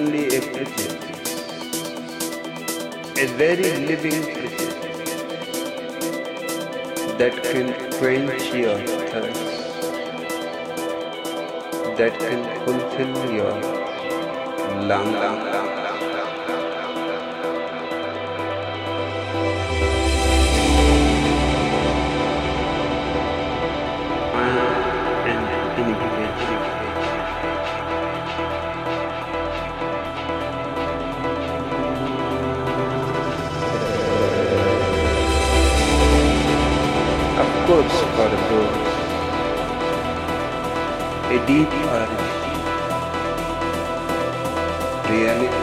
only a pretense, a very living creature that can quench your thirst, that can fulfill your longing. goods for the goods. A deep urge. Reality.